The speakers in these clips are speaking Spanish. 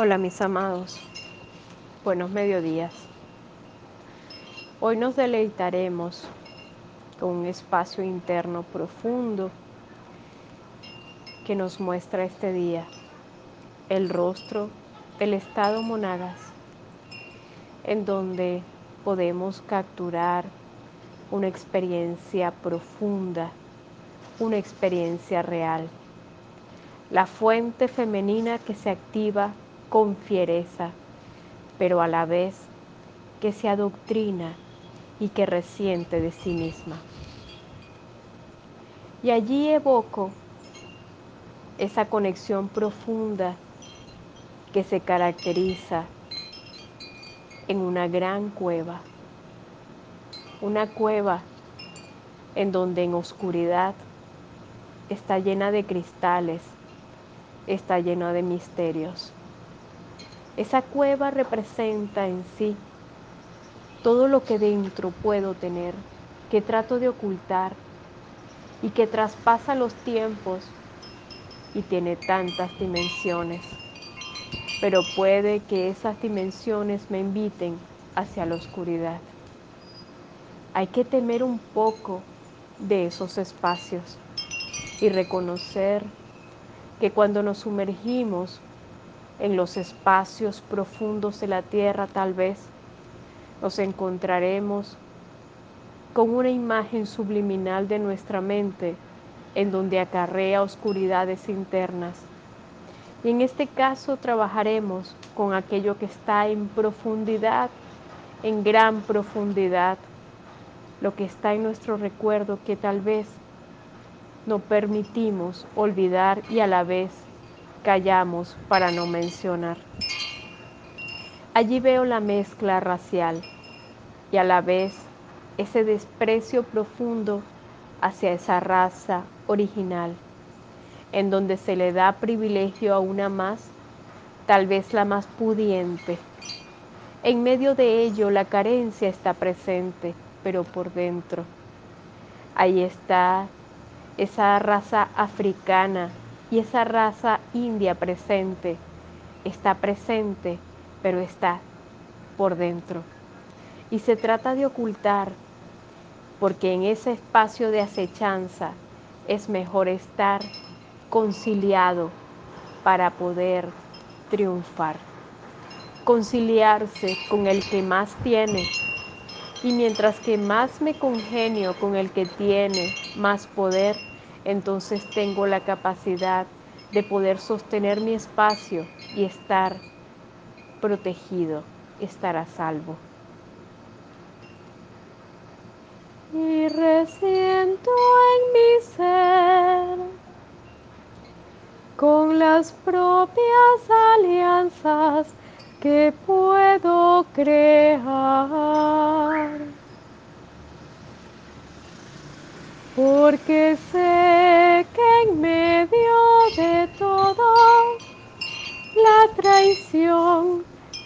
Hola mis amados, buenos mediodías. Hoy nos deleitaremos con un espacio interno profundo que nos muestra este día el rostro del estado monagas, en donde podemos capturar una experiencia profunda, una experiencia real. La fuente femenina que se activa con fiereza, pero a la vez que se adoctrina y que resiente de sí misma. Y allí evoco esa conexión profunda que se caracteriza en una gran cueva, una cueva en donde en oscuridad está llena de cristales, está llena de misterios. Esa cueva representa en sí todo lo que dentro puedo tener, que trato de ocultar y que traspasa los tiempos y tiene tantas dimensiones. Pero puede que esas dimensiones me inviten hacia la oscuridad. Hay que temer un poco de esos espacios y reconocer que cuando nos sumergimos en los espacios profundos de la tierra tal vez nos encontraremos con una imagen subliminal de nuestra mente en donde acarrea oscuridades internas. Y en este caso trabajaremos con aquello que está en profundidad, en gran profundidad, lo que está en nuestro recuerdo que tal vez no permitimos olvidar y a la vez callamos para no mencionar. Allí veo la mezcla racial y a la vez ese desprecio profundo hacia esa raza original, en donde se le da privilegio a una más, tal vez la más pudiente. En medio de ello la carencia está presente, pero por dentro. Ahí está esa raza africana y esa raza india presente está presente, pero está por dentro. Y se trata de ocultar, porque en ese espacio de acechanza es mejor estar conciliado para poder triunfar. Conciliarse con el que más tiene. Y mientras que más me congenio con el que tiene más poder, entonces tengo la capacidad de poder sostener mi espacio y estar protegido, estar a salvo. Y resiento en mi ser con las propias alianzas que puedo crear. Porque sé que en medio de todo la traición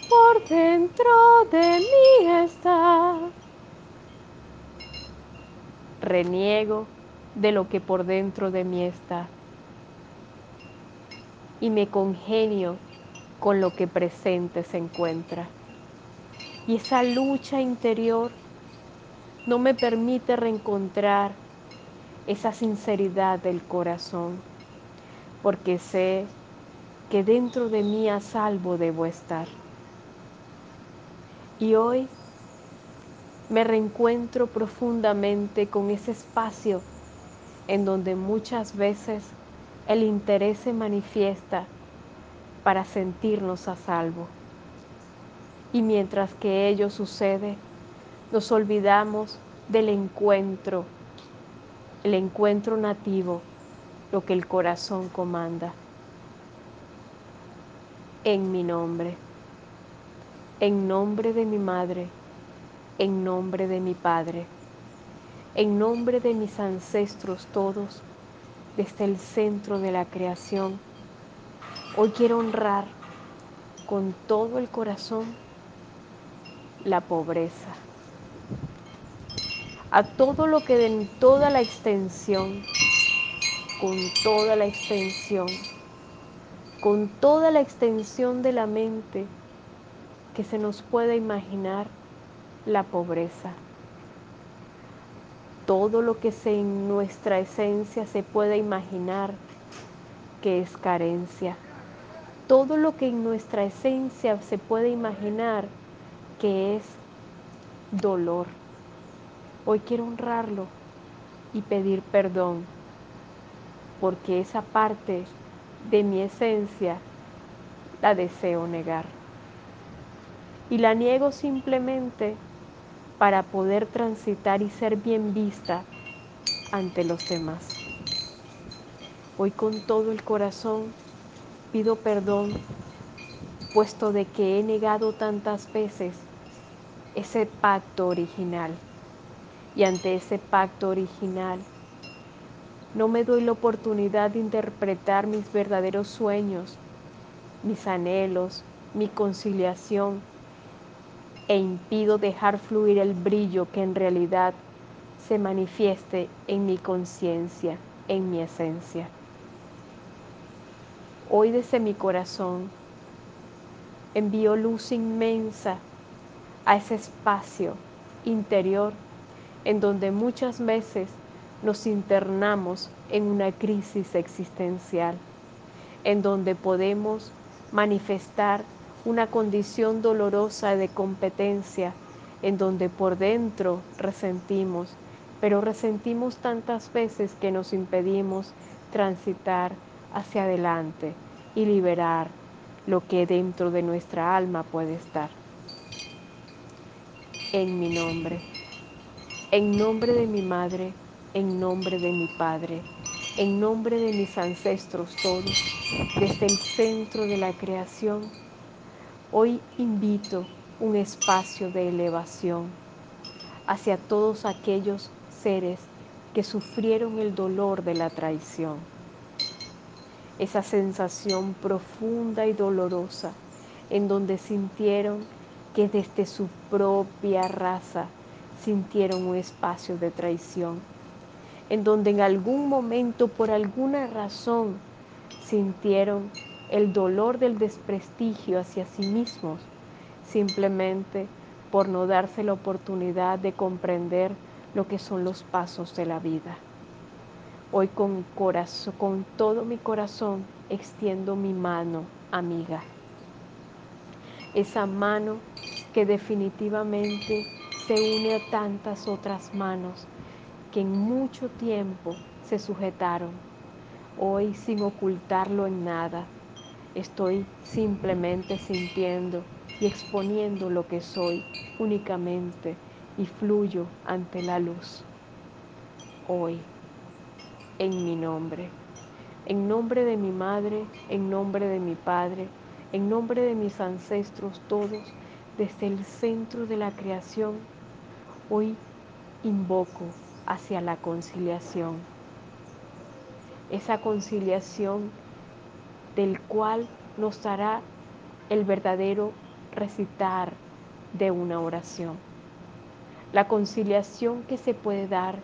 por dentro de mí está. Reniego de lo que por dentro de mí está y me congenio con lo que presente se encuentra. Y esa lucha interior no me permite reencontrar esa sinceridad del corazón, porque sé que dentro de mí a salvo debo estar. Y hoy me reencuentro profundamente con ese espacio en donde muchas veces el interés se manifiesta para sentirnos a salvo. Y mientras que ello sucede, nos olvidamos del encuentro, el encuentro nativo, lo que el corazón comanda. En mi nombre, en nombre de mi madre, en nombre de mi padre, en nombre de mis ancestros todos, desde el centro de la creación. Hoy quiero honrar con todo el corazón la pobreza. A todo lo que en toda la extensión, con toda la extensión, con toda la extensión de la mente que se nos pueda imaginar la pobreza. Todo lo que se en nuestra esencia se pueda imaginar que es carencia. Todo lo que en nuestra esencia se puede imaginar que es dolor. Hoy quiero honrarlo y pedir perdón porque esa parte de mi esencia la deseo negar. Y la niego simplemente para poder transitar y ser bien vista ante los demás. Hoy con todo el corazón pido perdón, puesto de que he negado tantas veces ese pacto original. Y ante ese pacto original no me doy la oportunidad de interpretar mis verdaderos sueños, mis anhelos, mi conciliación e impido dejar fluir el brillo que en realidad se manifieste en mi conciencia, en mi esencia. Hoy desde mi corazón envío luz inmensa a ese espacio interior en donde muchas veces nos internamos en una crisis existencial, en donde podemos manifestar una condición dolorosa de competencia, en donde por dentro resentimos, pero resentimos tantas veces que nos impedimos transitar hacia adelante y liberar lo que dentro de nuestra alma puede estar. En mi nombre, en nombre de mi madre, en nombre de mi Padre, en nombre de mis ancestros todos, desde el centro de la creación, hoy invito un espacio de elevación hacia todos aquellos seres que sufrieron el dolor de la traición. Esa sensación profunda y dolorosa en donde sintieron que desde su propia raza sintieron un espacio de traición en donde en algún momento, por alguna razón, sintieron el dolor del desprestigio hacia sí mismos, simplemente por no darse la oportunidad de comprender lo que son los pasos de la vida. Hoy con, corazón, con todo mi corazón extiendo mi mano, amiga. Esa mano que definitivamente se une a tantas otras manos que en mucho tiempo se sujetaron. Hoy sin ocultarlo en nada, estoy simplemente sintiendo y exponiendo lo que soy únicamente y fluyo ante la luz. Hoy, en mi nombre, en nombre de mi madre, en nombre de mi padre, en nombre de mis ancestros todos, desde el centro de la creación, hoy invoco hacia la conciliación. Esa conciliación del cual nos dará el verdadero recitar de una oración. La conciliación que se puede dar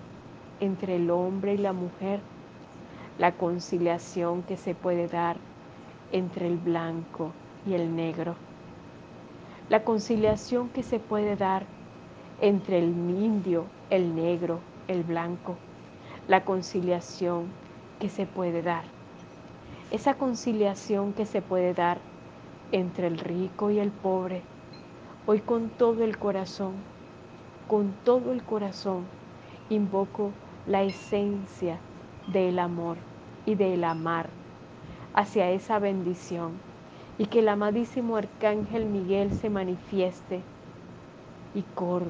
entre el hombre y la mujer. La conciliación que se puede dar entre el blanco y el negro. La conciliación que se puede dar entre el indio, el negro, el blanco, la conciliación que se puede dar. Esa conciliación que se puede dar entre el rico y el pobre. Hoy con todo el corazón, con todo el corazón, invoco la esencia del amor y del amar hacia esa bendición y que el amadísimo Arcángel Miguel se manifieste y corte